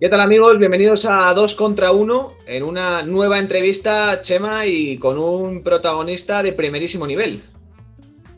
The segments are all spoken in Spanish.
¿Qué tal amigos? Bienvenidos a 2 contra 1 en una nueva entrevista, Chema, y con un protagonista de primerísimo nivel.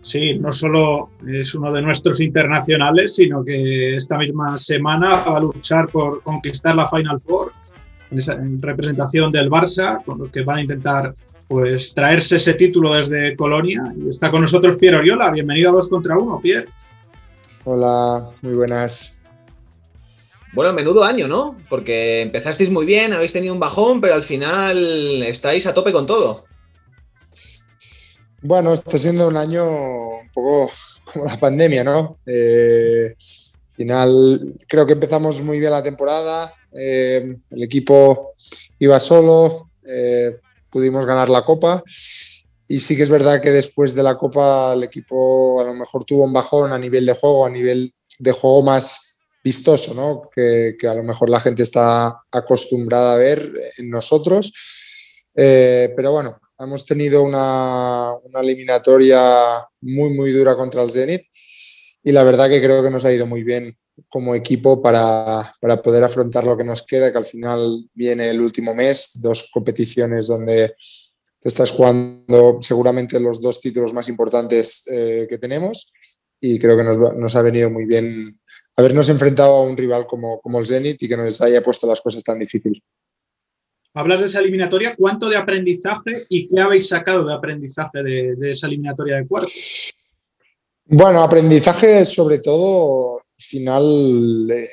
Sí, no solo es uno de nuestros internacionales, sino que esta misma semana va a luchar por conquistar la Final Four en representación del Barça, con lo que van a intentar pues traerse ese título desde Colonia. Y está con nosotros Pierre Oriola. Bienvenido a 2 contra 1, Pierre. Hola, muy buenas. Bueno, menudo año, ¿no? Porque empezasteis muy bien, habéis tenido un bajón, pero al final estáis a tope con todo. Bueno, está siendo un año un poco como la pandemia, ¿no? Eh, al final, creo que empezamos muy bien la temporada, eh, el equipo iba solo, eh, pudimos ganar la copa y sí que es verdad que después de la copa el equipo a lo mejor tuvo un bajón a nivel de juego, a nivel de juego más vistoso, ¿no? Que, a lo mejor la gente está acostumbrada a ver en nosotros. Eh, pero bueno, hemos tenido una, eliminatoria muy, muy dura contra el Zenit y la verdad que creo que nos ha ido muy bien como equipo para, poder afrontar lo que nos queda, que al final viene el último mes, dos competiciones donde te estás jugando seguramente los dos títulos más importantes eh, que tenemos y creo que nos, nos ha venido muy bien habernos enfrentado a un rival como, como el Zenit y que nos haya puesto las cosas tan difíciles. Hablas de esa eliminatoria, ¿cuánto de aprendizaje y qué habéis sacado de aprendizaje de, esa eliminatoria de cuartos? Bueno, aprendizaje sobre todo final eh,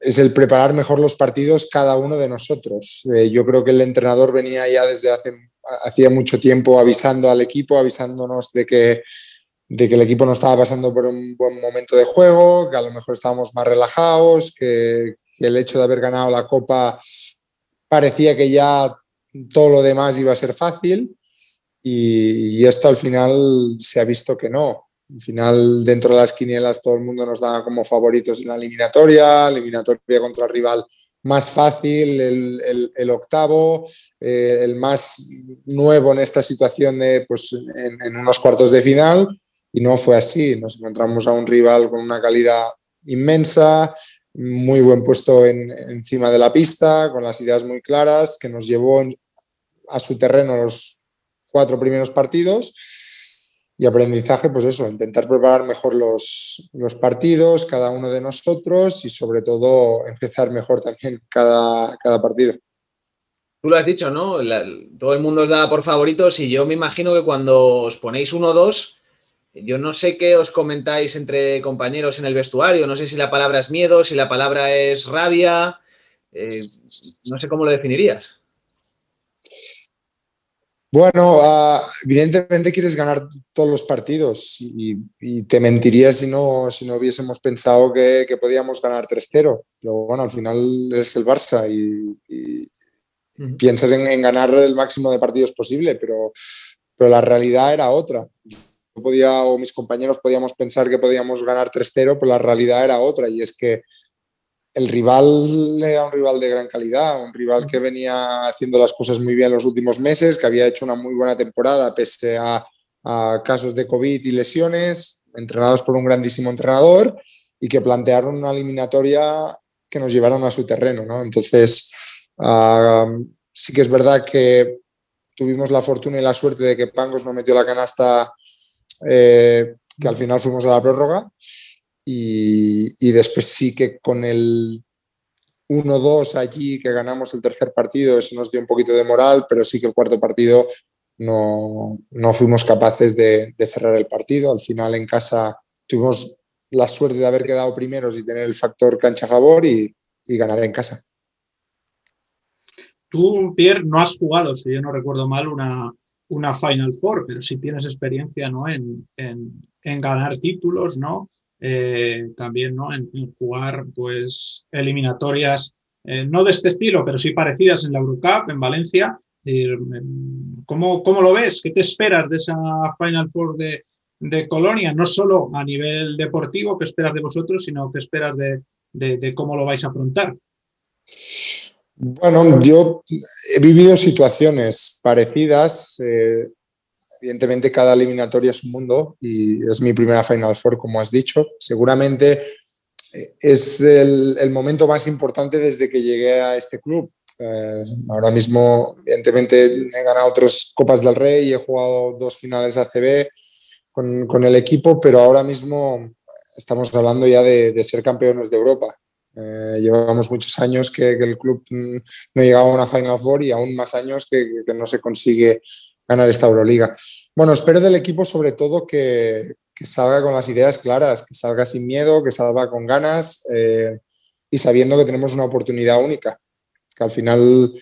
es el preparar mejor los partidos cada uno de nosotros. Eh, yo creo que el entrenador venía ya desde hace hacía mucho tiempo avisando al equipo, avisándonos de que de que el equipo no estaba pasando por un buen momento de juego, que a lo mejor estábamos más relajados, que, el hecho de haber ganado la Copa parecía que ya todo lo demás iba a ser fácil y, esto al final se ha visto que no. Al final, dentro de las quinielas, todo el mundo nos daba como favoritos en la eliminatoria, eliminatoria contra el rival más fácil, el, octavo, eh, el más nuevo en esta situación de, pues, en, unos cuartos de final y no fue así. Nos encontramos a un rival con una calidad inmensa, muy buen puesto en, encima de la pista, con las ideas muy claras, que nos llevó a su terreno los cuatro primeros partidos. Y aprendizaje, pues eso, intentar preparar mejor los, los partidos, cada uno de nosotros, y sobre todo empezar mejor también cada, cada partido. Tú lo has dicho, ¿no? todo el mundo os da por favoritos y yo me imagino que cuando os ponéis 1-2, yo no sé qué os comentáis entre compañeros en el vestuario, no sé si la palabra es miedo, si la palabra es rabia, eh, no sé cómo lo definirías. Bueno, ah, evidentemente quieres ganar todos los partidos y, te mentiría si no, si no hubiésemos pensado que, podíamos ganar 3-0. Pero bueno, al final es el Barça y, piensas en, en, ganar el máximo de partidos posible, pero, pero la realidad era otra podía o mis compañeros podíamos pensar que podíamos ganar 3-0, pero la realidad era otra y es que el rival era un rival de gran calidad, un rival que venía haciendo las cosas muy bien los últimos meses, que había hecho una muy buena temporada pese a, casos de COVID y lesiones, entrenados por un grandísimo entrenador y que plantearon una eliminatoria que nos llevaron a su terreno. ¿no? Entonces, sí que es verdad que tuvimos la fortuna y la suerte de que Pangos no metió la canasta eh, que al final fuimos a la prórroga y, después sí que con el 1-2 allí que ganamos el tercer partido, eso nos dio un poquito de moral, pero sí que el cuarto partido no, fuimos capaces de, cerrar el partido. Al final en casa tuvimos la suerte de haber quedado primeros y tener el factor cancha a favor y, y ganar en casa. Tú, Pierre, no has jugado, si yo no recuerdo mal, una, una Final Four, pero si tienes experiencia ¿no? en, ganar títulos, ¿no? Eh, también ¿no? En, jugar pues, eliminatorias, eh, no de este estilo, pero sí parecidas en la Eurocup, en Valencia. ¿Cómo, ¿Cómo, lo ves? ¿Qué te esperas de esa Final Four de, de, Colonia? No solo a nivel deportivo, ¿qué esperas de vosotros, sino qué esperas de, de cómo lo vais a afrontar? Bueno, yo he vivido situaciones parecidas. Eh, evidentemente, cada eliminatoria es un mundo y es mi primera Final Four, como has dicho. Seguramente es el, momento más importante desde que llegué a este club. Eh, ahora mismo, evidentemente, he ganado tres Copas del Rey y he jugado dos finales ACB con, con el equipo, pero ahora mismo estamos hablando ya de, ser campeones de Europa. Eh, llevamos muchos años que, el club no llegaba a una Final Four y aún más años que, que no se consigue ganar esta Euroliga. Bueno, espero del equipo sobre todo que, que salga con las ideas claras, que salga sin miedo, que salga con ganas eh, y sabiendo que tenemos una oportunidad única. Que al final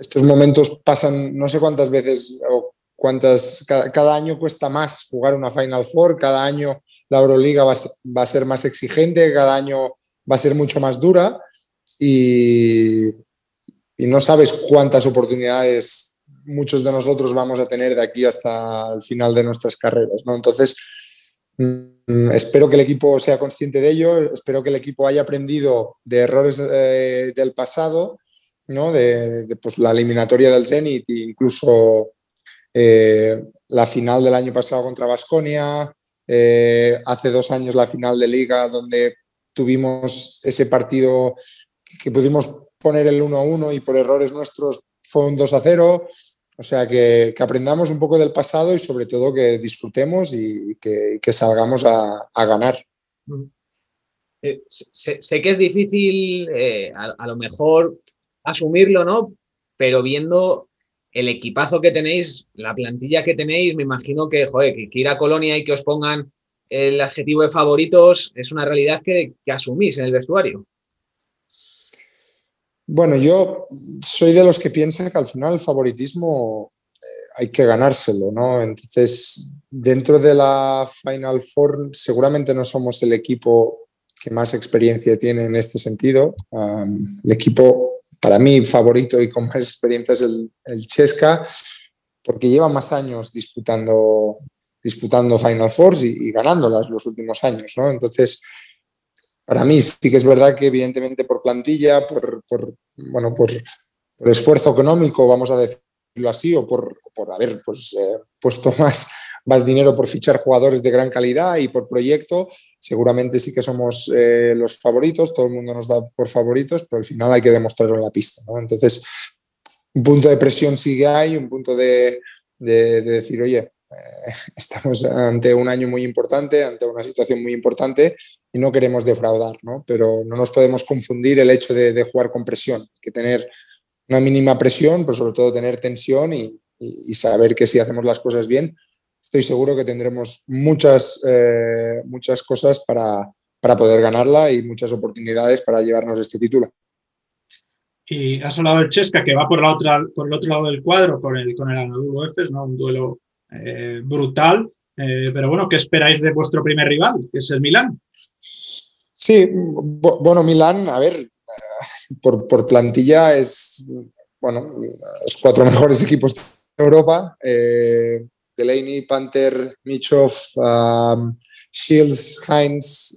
estos momentos pasan no sé cuántas veces o cuántas, cada, año cuesta más jugar una Final Four, cada año la Euroliga va, a ser más exigente, cada año va a ser mucho más dura y, no sabes cuántas oportunidades muchos de nosotros vamos a tener de aquí hasta el final de nuestras carreras. ¿no? Entonces, mm, espero que el equipo sea consciente de ello, espero que el equipo haya aprendido de errores eh, del pasado, ¿no? de, pues, la eliminatoria del Zenit incluso eh, la final del año pasado contra Basconia, eh, hace dos años la final de liga donde tuvimos ese partido que pudimos poner el 1-1 y por errores nuestros fue un 2-0. O sea, que, aprendamos un poco del pasado y sobre todo que disfrutemos y que, salgamos a, ganar. Eh, sé, que es difícil eh, a, lo mejor asumirlo, ¿no? Pero viendo el equipazo que tenéis, la plantilla que tenéis, me imagino que, joder, que, ir a Colonia y que os pongan el adjetivo de favoritos es una realidad que asumís en el vestuario. Bueno, yo soy de los que piensan que al final el favoritismo eh, hay que ganárselo, ¿no? Entonces, dentro de la Final Four, seguramente no somos el equipo que más experiencia tiene en este sentido. el equipo, para mí, favorito y con más experiencia es el, Chesca, porque lleva más años disputando, disputando Final Fours y, y ganándolas los últimos años, ¿no? Entonces, para mí sí que es verdad que evidentemente por plantilla, por, bueno, por, esfuerzo económico, vamos a decirlo así, o por, por haber pues, eh, puesto más, más dinero por fichar jugadores de gran calidad y por proyecto, seguramente sí que somos eh, los favoritos, todo el mundo nos da por favoritos, pero al final hay que demostrarlo en la pista. Entonces, un punto de presión sí que hay, un punto de, de decir, oye, eh, estamos ante un año muy importante, ante una situación muy importante y no queremos defraudar, ¿no? Pero no nos podemos confundir el hecho de, jugar con presión, hay que tener una mínima presión, pero sobre todo tener tensión y, saber que si hacemos las cosas bien, estoy seguro que tendremos muchas, eh, muchas cosas para, para poder ganarla y muchas oportunidades para llevarnos este título. Y has hablado del Chesca, que va por, la otra, por el otro lado del cuadro con el, con el Anadolu Efes, ¿no? un duelo eh, brutal. Eh, pero bueno, ¿qué esperáis de vuestro primer rival, que es el Milán? Sí, bueno, Milán, a ver, eh, por, plantilla es, bueno, los cuatro mejores equipos de Europa. Delaney, Panther, Michov, um, Shields, Heinz.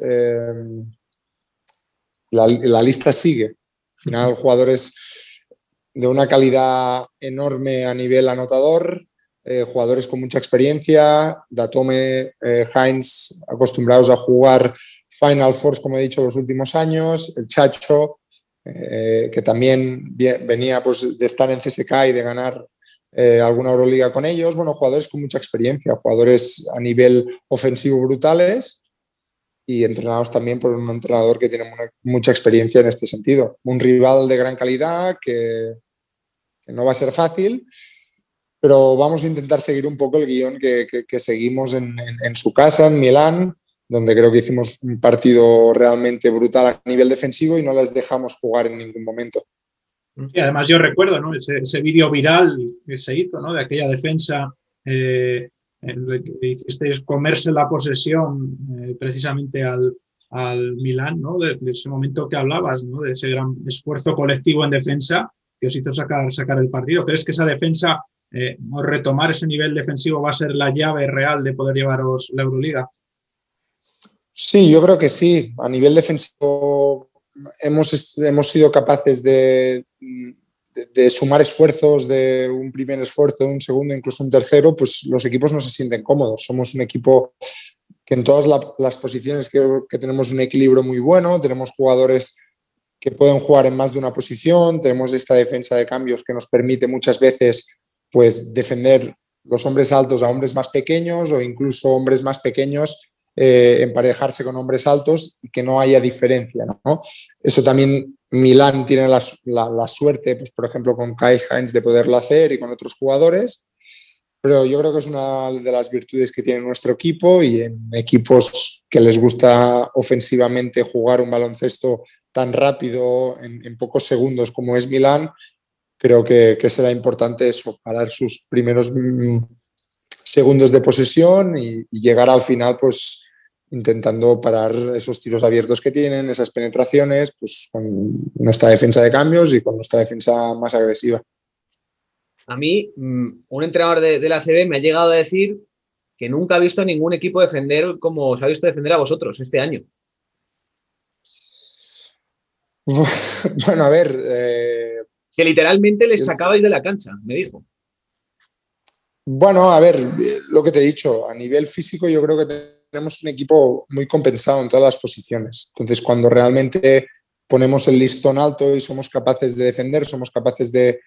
la, la, lista sigue. Al final, jugadores de una calidad enorme a nivel anotador, eh, jugadores con mucha experiencia, Datome, eh, Heinz, acostumbrados a jugar Final Force, como he dicho, los últimos años, el Chacho, eh, que también venía pues, de estar en CSK y de ganar alguna Euroliga con ellos. Bueno, jugadores con mucha experiencia, jugadores a nivel ofensivo brutales y entrenados también por un entrenador que tiene mucha experiencia en este sentido. Un rival de gran calidad que, que no va a ser fácil pero vamos a intentar seguir un poco el guion que, seguimos en, su casa, en Milán, donde creo que hicimos un partido realmente brutal a nivel defensivo y no les dejamos jugar en ningún momento. Y además yo recuerdo ¿no? ese, vídeo viral que se hizo ¿no? de aquella defensa eh, que hicisteis comerse la posesión eh, precisamente al, al Milán, ¿no? De, ese momento que hablabas, ¿no? de ese gran esfuerzo colectivo en defensa que os hizo sacar, sacar el partido. ¿Crees que esa defensa eh, retomar ese nivel defensivo va a ser la llave real de poder llevaros la Euroliga? Sí, yo creo que sí. A nivel defensivo hemos, hemos sido capaces de, de, sumar esfuerzos, de un primer esfuerzo, un segundo, incluso un tercero, pues los equipos no se sienten cómodos. Somos un equipo que en todas las posiciones creo que tenemos un equilibrio muy bueno, tenemos jugadores que pueden jugar en más de una posición, tenemos esta defensa de cambios que nos permite muchas veces pues defender los hombres altos a hombres más pequeños o incluso hombres más pequeños eh, emparejarse con hombres altos y que no haya diferencia. ¿no? Eso también Milán tiene la, suerte, pues, por ejemplo, con Kai Heinz de poderlo hacer y con otros jugadores, pero yo creo que es una de las virtudes que tiene nuestro equipo y en equipos que les gusta ofensivamente jugar un baloncesto tan rápido en, pocos segundos como es Milán, creo que, será importante eso, parar sus primeros mm, segundos de posesión y, llegar al final, pues intentando parar esos tiros abiertos que tienen, esas penetraciones, pues con nuestra defensa de cambios y con nuestra defensa más agresiva. A mí, mm, un entrenador de, la CB me ha llegado a decir que nunca ha visto ningún equipo defender como os ha visto defender a vosotros este año. Bueno, a ver. Eh, que literalmente les sacabais de la cancha, me dijo. Bueno, a ver, lo que te he dicho, a nivel físico yo creo que tenemos un equipo muy compensado en todas las posiciones. Entonces, cuando realmente ponemos el listón alto y somos capaces de defender, somos capaces de,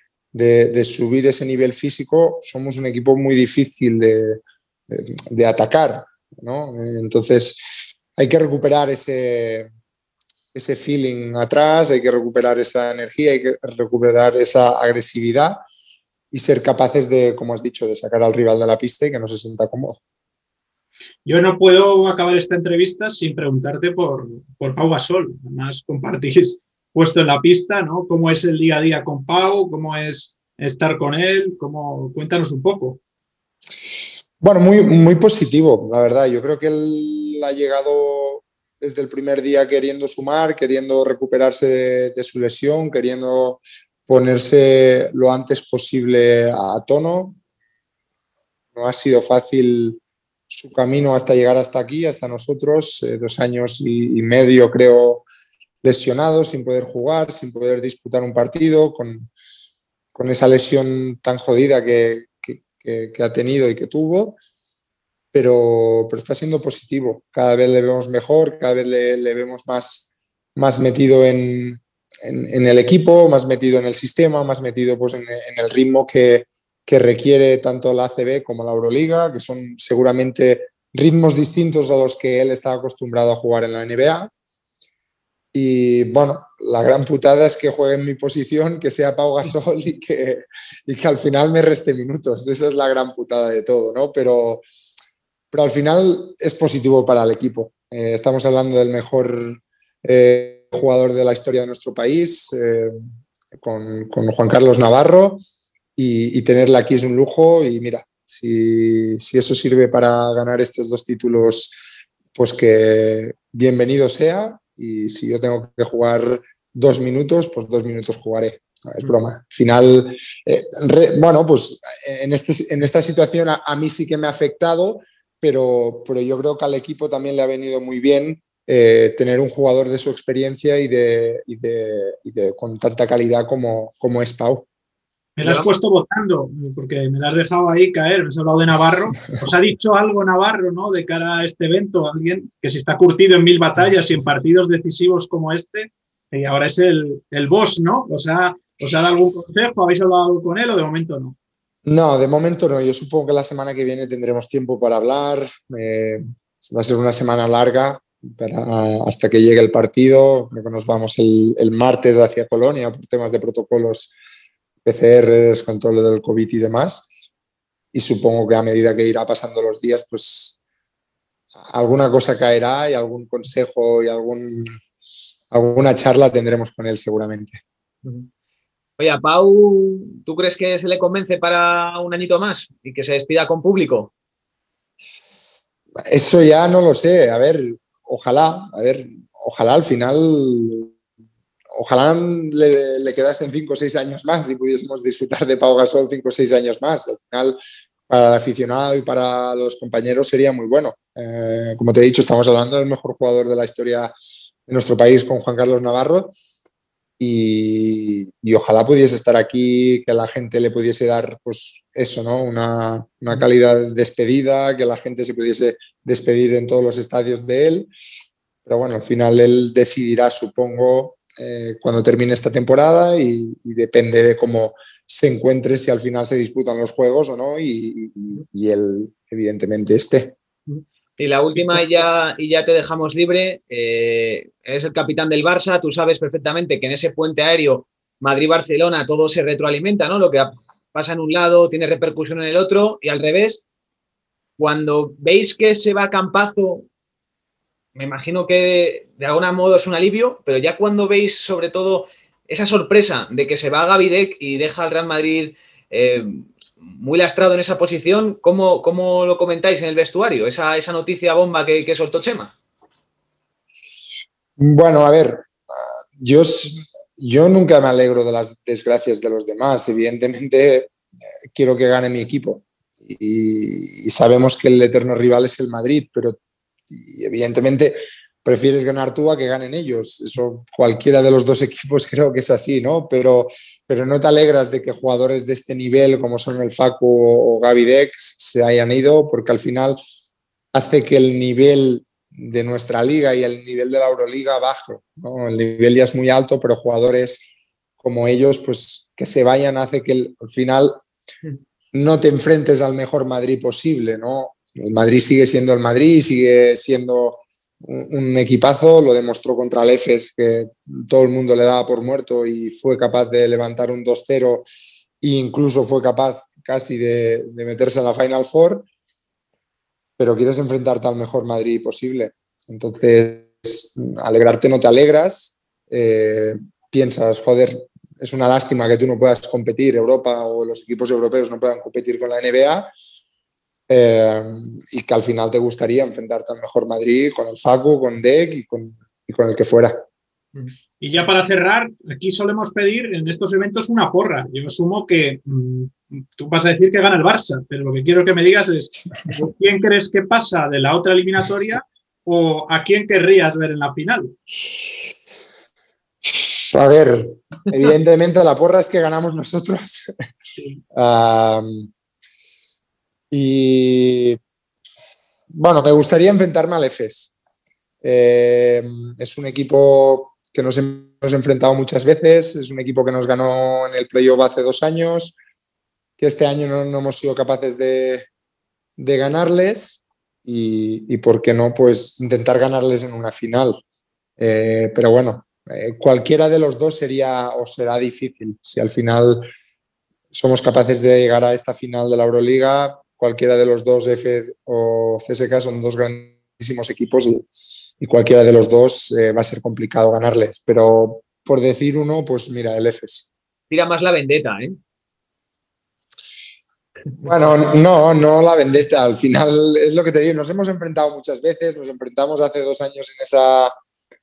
subir ese nivel físico, somos un equipo muy difícil de, atacar. Entonces, hay que recuperar ese, ese feeling atrás, hay que recuperar esa energía, hay que recuperar esa agresividad y ser capaces de, como has dicho, de sacar al rival de la pista y que no se sienta cómodo. Yo no puedo acabar esta entrevista sin preguntarte por, por Pau Gasol. Además, compartís puesto en la pista, ¿no? ¿Cómo es el día a día con Pau? ¿Cómo es estar con él? ¿Cómo? Cuéntanos un poco. Bueno, muy, muy positivo, la verdad. Yo creo que él ha llegado desde el primer día queriendo sumar, queriendo recuperarse de su lesión, queriendo ponerse lo antes posible a tono. No ha sido fácil su camino hasta llegar hasta aquí, hasta nosotros, eh, dos años y, medio creo lesionado, sin poder jugar, sin poder disputar un partido, con, esa lesión tan jodida que, ha tenido y que tuvo, pero, pero, está siendo positivo. Cada vez le vemos mejor, cada vez le, vemos más, más metido en, en, el equipo, más metido en el sistema, más metido pues, en, el ritmo que, requiere tanto la ACB como la Euroliga, que son seguramente ritmos distintos a los que él está acostumbrado a jugar en la NBA. Y bueno, la gran putada es que juegue en mi posición, que sea Pau Gasol y que, y que al final me reste minutos. Esa es la gran putada de todo, ¿no? Pero, pero al final es positivo para el equipo. Eh, estamos hablando del mejor eh, jugador de la historia de nuestro país, eh, con, Juan Carlos Navarro, y, tenerla aquí es un lujo. Y mira, si, eso sirve para ganar estos dos títulos, pues que bienvenido sea. Y si yo tengo que jugar dos minutos, pues dos minutos jugaré. Es broma. Final, eh, bueno, pues en, este, en esta situación a, a, mí sí que me ha afectado, pero, pero yo creo que al equipo también le ha venido muy bien eh, tener un jugador de su experiencia y de, con tanta calidad como, como es Pau. Me la has puesto votando, porque me la has dejado ahí caer, me has hablado de Navarro. ¿Os ha dicho algo Navarro, ¿no? De cara a este evento, alguien que se está curtido en mil batallas y en partidos decisivos como este, y ahora es el, el boss, ¿no? ¿Os ha, ¿Os ha dado algún consejo? ¿Habéis hablado con él o de momento no? No, de momento no. Yo supongo que la semana que viene tendremos tiempo para hablar. Eh, va a ser una semana larga hasta que llegue el partido. nos vamos el, martes hacia Colonia por temas de protocolos PCRs, control del COVID y demás. Y supongo que a medida que irá pasando los días, pues alguna cosa caerá y algún consejo y algún, alguna charla tendremos con él seguramente. Oye, Pau, ¿tú crees que se le convence para un añito más y que se despida con público? Eso ya no lo sé. A ver, ojalá, a ver, ojalá al final, ojalá le, quedasen cinco o seis años más y pudiésemos disfrutar de Pau Gasol cinco o seis años más. Al final, para el aficionado y para los compañeros sería muy bueno. Eh, como te he dicho, estamos hablando del mejor jugador de la historia de nuestro país con Juan Carlos Navarro. y, ojalá pudiese estar aquí, que la gente le pudiese dar, pues eso, ¿no? Una, una, calidad despedida, que la gente se pudiese despedir en todos los estadios de él. Pero bueno, al final él decidirá, supongo, eh, cuando termine esta temporada y, depende de cómo se encuentre, si al final se disputan los juegos o no, y, y él evidentemente esté. Y la última y ya, y ya te dejamos libre. Eh, eres el capitán del Barça, tú sabes perfectamente que en ese puente aéreo Madrid-Barcelona todo se retroalimenta, ¿no? Lo que pasa en un lado tiene repercusión en el otro y al revés. Cuando veis que se va a Campazo, me imagino que de alguna modo es un alivio, pero ya cuando veis sobre todo esa sorpresa de que se va a Gavidec y deja al Real Madrid eh, muy lastrado en esa posición. ¿Cómo, cómo lo comentáis en el vestuario? Esa, esa noticia bomba que, que, soltó Chema. Bueno, a ver, yo, yo nunca me alegro de las desgracias de los demás. Evidentemente, eh, quiero que gane mi equipo. Y sabemos que el eterno rival es el Madrid, pero evidentemente prefieres ganar tú a que ganen ellos. Eso cualquiera de los dos equipos creo que es así, ¿no? Pero, pero no te alegras de que jugadores de este nivel como son el Facu o Gaby Dex se hayan ido porque al final hace que el nivel de nuestra liga y el nivel de la Euroliga baje. ¿no? El nivel ya es muy alto, pero jugadores como ellos, pues que se vayan hace que al final no te enfrentes al mejor Madrid posible, ¿no? El Madrid sigue siendo el Madrid, sigue siendo un equipazo, lo demostró contra el EFES, que todo el mundo le daba por muerto y fue capaz de levantar un 2-0 e incluso fue capaz casi de, meterse en la Final Four, pero quieres enfrentarte al mejor Madrid posible. Entonces, alegrarte no te alegras, eh, piensas, joder, es una lástima que tú no puedas competir, Europa o los equipos europeos no puedan competir con la NBA, eh, y que al final te gustaría enfrentarte al mejor Madrid con el Facu, con Deck y con, con el que fuera. Y ya para cerrar, aquí solemos pedir en estos eventos una porra. Yo asumo que mm, tú vas a decir que gana el Barça, pero lo que quiero que me digas es quién crees que pasa de la otra eliminatoria o a quién querrías ver en la final. A ver, evidentemente la porra es que ganamos nosotros. Y bueno, me gustaría enfrentarme al EFES. Eh, es un equipo que nos hemos enfrentado muchas veces, es un equipo que nos ganó en el playoff hace dos años, que este año no, hemos sido capaces de, ganarles y, por qué no, pues intentar ganarles en una final. Eh, pero bueno, eh, cualquiera de los dos sería o será difícil. Si al final somos capaces de llegar a esta final de la Euroliga, cualquiera de los dos, F o CSK, son dos grandísimos equipos y, cualquiera de los dos eh, va a ser complicado ganarles. Pero por decir uno, pues mira, el EFES. Tira más la vendetta, ¿eh? Bueno, no, no la vendetta. Al final es lo que te digo, nos hemos enfrentado muchas veces, nos enfrentamos hace dos años en esa,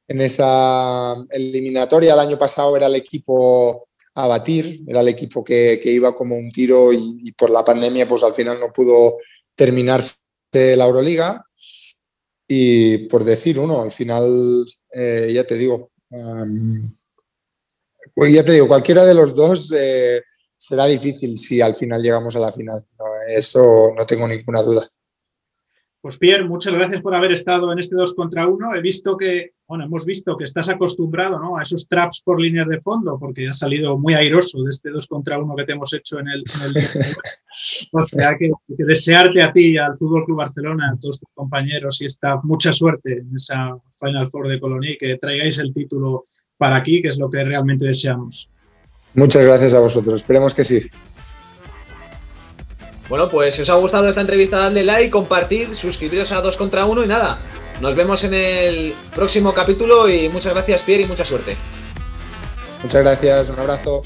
en esa eliminatoria. El año pasado era el equipo a batir. Era el equipo que, iba como un tiro y, por la pandemia pues al final no pudo terminarse la Euroliga. Y por decir uno, al final, eh, ya te digo, pues ya te digo, cualquiera de los dos eh, será difícil si al final llegamos a la final. eso no tengo ninguna duda. Pues Pierre, muchas gracias por haber estado en este 2 contra 1. He visto que, bueno, hemos visto que estás acostumbrado ¿no? a esos traps por líneas de fondo, porque has salido muy airoso de este 2 contra 1 que te hemos hecho en el. En el... o sea, que, que, desearte a ti, al Fútbol Club Barcelona, a todos tus compañeros y esta mucha suerte en esa Final Four de Colonia y que traigáis el título para aquí, que es lo que realmente deseamos. Muchas gracias a vosotros. Esperemos que sí. Bueno, pues si os ha gustado esta entrevista, dadle like, compartid, suscribiros a 2 contra 1 y nada. Nos vemos en el próximo capítulo y muchas gracias Pierre y mucha suerte. Muchas gracias, un abrazo.